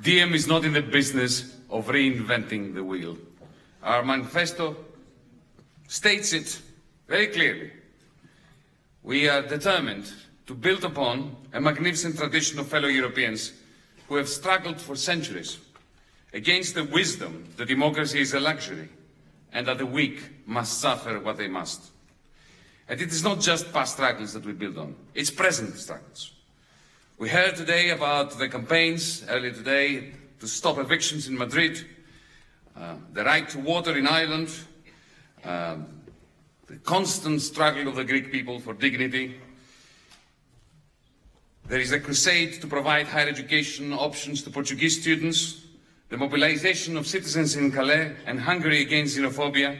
Diem is not in the business of reinventing the wheel. Our manifesto states it very clearly. We are determined to build upon a magnificent tradition of fellow Europeans who have struggled for centuries against the wisdom that democracy is a luxury and that the weak must suffer what they must. And it is not just past struggles that we build on, it's present struggles. We heard today about the campaigns earlier today to stop evictions in Madrid, uh, the right to water in Ireland, um, the constant struggle of the Greek people for dignity. There is a crusade to provide higher education options to Portuguese students, the mobilization of citizens in Calais and Hungary against xenophobia,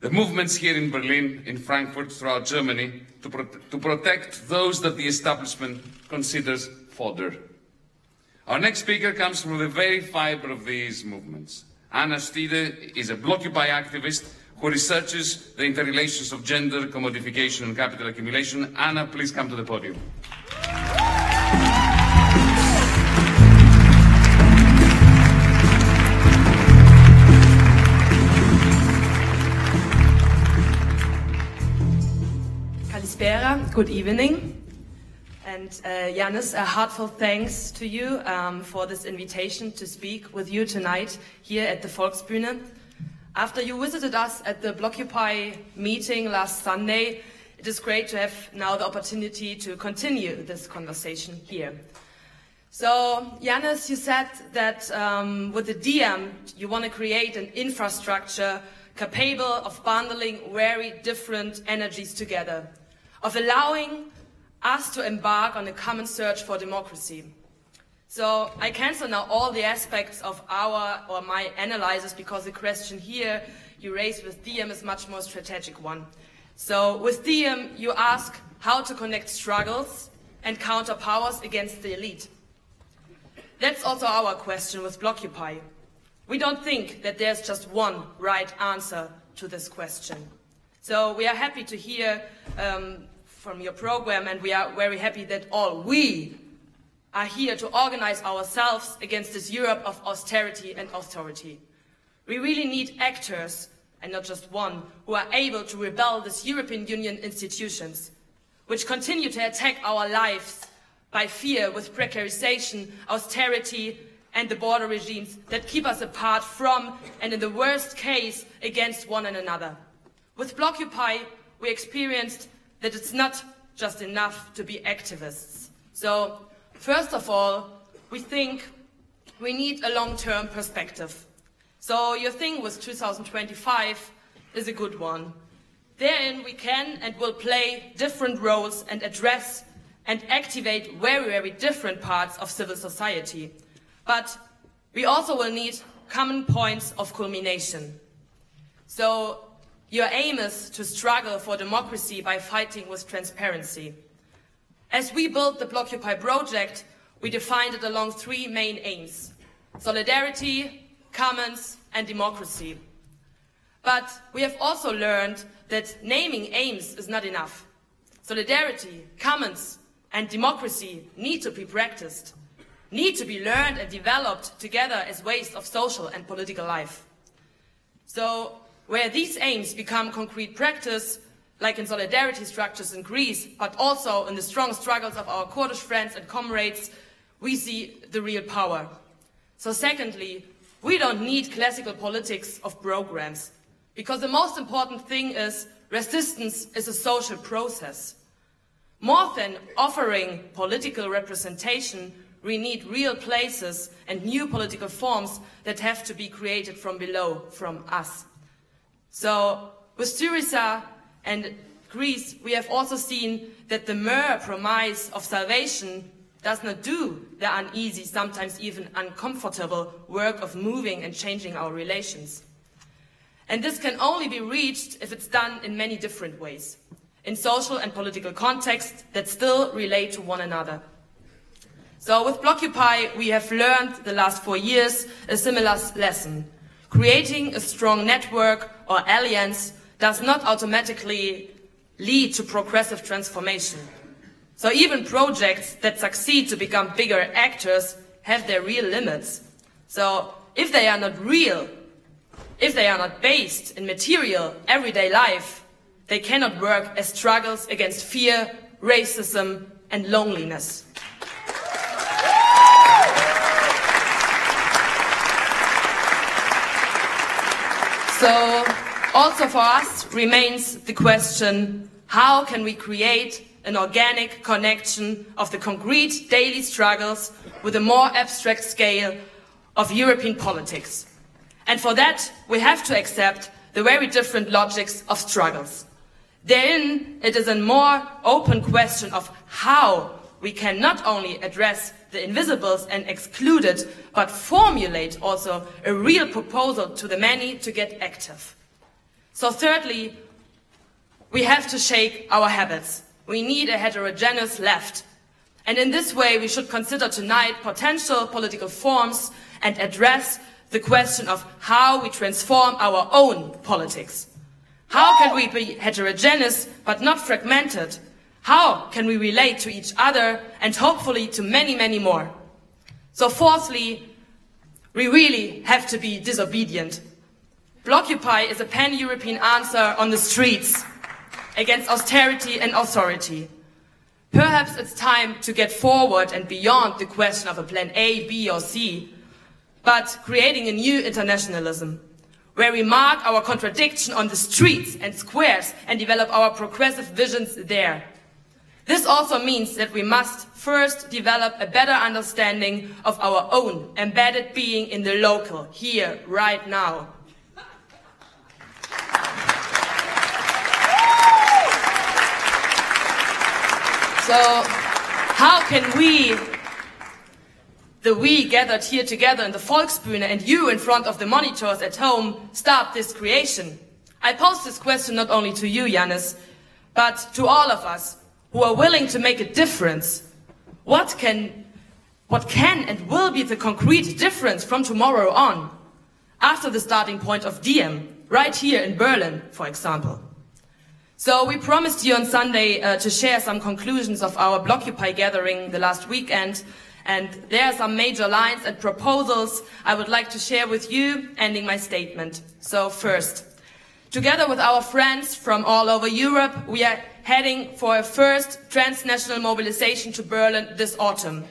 the movements here in Berlin, in Frankfurt, throughout Germany, to, pro to protect those that the establishment considers fodder. Our next speaker comes from the very fiber of these movements. Anna Stide is a Blockupy activist who researches the interrelations of gender, commodification, and capital accumulation. Anna, please come to the podium. Good evening. And uh, Yanis, a heartfelt thanks to you um, for this invitation to speak with you tonight here at the Volksbühne. After you visited us at the Blockupy meeting last Sunday, it is great to have now the opportunity to continue this conversation here. So, Yanis, you said that um, with the DiEM, you want to create an infrastructure capable of bundling very different energies together of allowing us to embark on a common search for democracy. So I cancel now all the aspects of our or my analysis because the question here you raised with Diem is much more strategic one. So with Diem, you ask how to connect struggles and counter powers against the elite. That's also our question with Blockupy. We don't think that there's just one right answer to this question. So we are happy to hear um, from your program, and we are very happy that all we are here to organize ourselves against this Europe of austerity and authority. We really need actors, and not just one, who are able to rebel this European Union institutions, which continue to attack our lives by fear with precarization, austerity, and the border regimes that keep us apart from, and in the worst case, against one another. With Blockupy, we experienced that it's not just enough to be activists. So, first of all, we think we need a long-term perspective. So your thing with 2025 is a good one. Therein we can and will play different roles and address and activate very, very different parts of civil society. But we also will need common points of culmination. So your aim is to struggle for democracy by fighting with transparency. As we built the Blockupy project, we defined it along three main aims solidarity, commons, and democracy. But we have also learned that naming aims is not enough. Solidarity, commons, and democracy need to be practiced, need to be learned and developed together as ways of social and political life. So where these aims become concrete practice, like in solidarity structures in Greece, but also in the strong struggles of our Kurdish friends and comrades, we see the real power. So secondly, we don't need classical politics of programs, because the most important thing is resistance is a social process. More than offering political representation, we need real places and new political forms that have to be created from below, from us. So with Syriza and Greece, we have also seen that the mere promise of salvation does not do the uneasy, sometimes even uncomfortable work of moving and changing our relations. And this can only be reached if it's done in many different ways, in social and political contexts that still relate to one another. So with Blockupy, we have learned the last four years a similar lesson. Creating a strong network or alliance does not automatically lead to progressive transformation. So even projects that succeed to become bigger actors have their real limits. So if they are not real, if they are not based in material, everyday life, they cannot work as struggles against fear, racism, and loneliness. So, also for us remains the question how can we create an organic connection of the concrete daily struggles with a more abstract scale of European politics? And for that, we have to accept the very different logics of struggles. Therein, it is a more open question of how we can not only address the invisibles and excluded, but formulate also a real proposal to the many to get active. So thirdly, we have to shake our habits. We need a heterogeneous left. And in this way, we should consider tonight potential political forms and address the question of how we transform our own politics. How can we be heterogeneous but not fragmented? How can we relate to each other and hopefully to many, many more? So fourthly, we really have to be disobedient. Blockupy is a pan-European answer on the streets against austerity and authority. Perhaps it's time to get forward and beyond the question of a plan A, B or C, but creating a new internationalism where we mark our contradiction on the streets and squares and develop our progressive visions there. This also means that we must first develop a better understanding of our own embedded being in the local, here, right now. So, how can we the we gathered here together in the Volksbühne and you in front of the monitors at home start this creation? I pose this question not only to you, Yanis, but to all of us who are willing to make a difference. What can, what can and will be the concrete difference from tomorrow on? After the starting point of Diem, right here in Berlin, for example. So we promised you on Sunday uh, to share some conclusions of our Blockupy gathering the last weekend, and there are some major lines and proposals I would like to share with you, ending my statement. So first, together with our friends from all over Europe, we are heading for a first transnational mobilization to Berlin this autumn.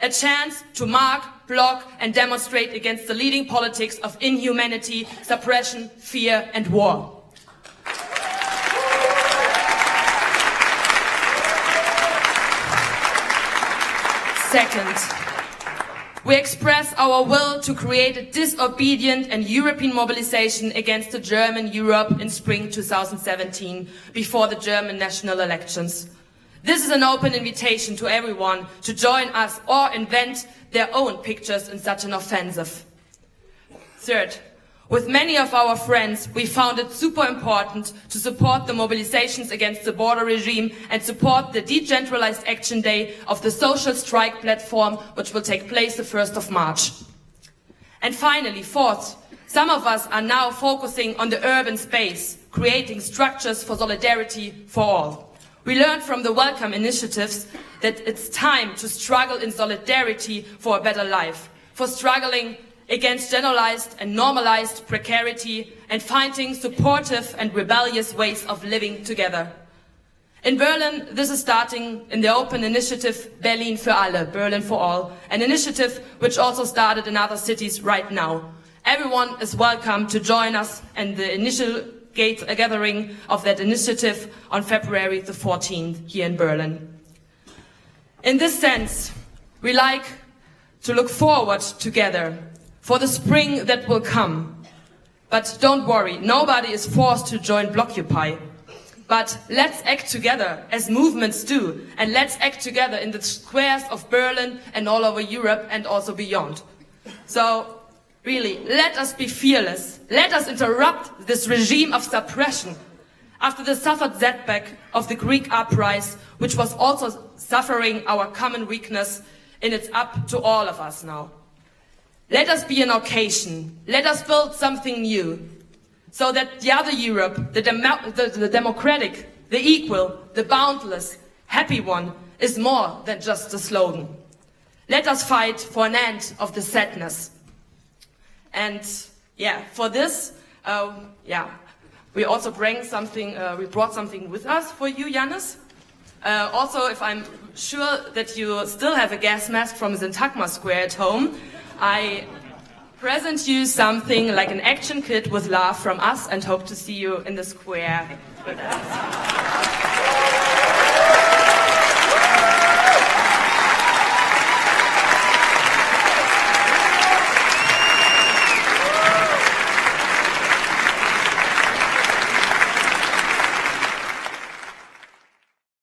A chance to mark, block and demonstrate against the leading politics of inhumanity, suppression, fear and war. Second, we express our will to create a disobedient and European mobilization against the German Europe in spring 2017 before the German national elections. This is an open invitation to everyone to join us or invent their own pictures in such an offensive. Third, with many of our friends, we found it super important to support the mobilizations against the border regime and support the decentralized action day of the social strike platform, which will take place the 1st of March. And finally, fourth, some of us are now focusing on the urban space, creating structures for solidarity for all. We learned from the Welcome initiatives that it's time to struggle in solidarity for a better life, for struggling against generalized and normalized precarity and finding supportive and rebellious ways of living together. In Berlin, this is starting in the open initiative Berlin für alle, Berlin for all, an initiative which also started in other cities right now. Everyone is welcome to join us in the initial gate uh, gathering of that initiative on February the 14th here in Berlin. In this sense, we like to look forward together for the spring that will come. But don't worry, nobody is forced to join Blockupy. But let's act together as movements do, and let's act together in the squares of Berlin and all over Europe and also beyond. So, really, let us be fearless. Let us interrupt this regime of suppression. After the suffered setback of the Greek uprising, which was also suffering our common weakness, and it's up to all of us now. Let us be an occasion. Let us build something new. So that the other Europe, the, the, the democratic, the equal, the boundless, happy one, is more than just a slogan. Let us fight for an end of the sadness. And yeah, for this, uh, yeah, we also bring something, uh, we brought something with us for you, Yanis. Uh, also, if I'm sure that you still have a gas mask from Syntagma Square at home, I present you something like an action kit with love from us and hope to see you in the square with us.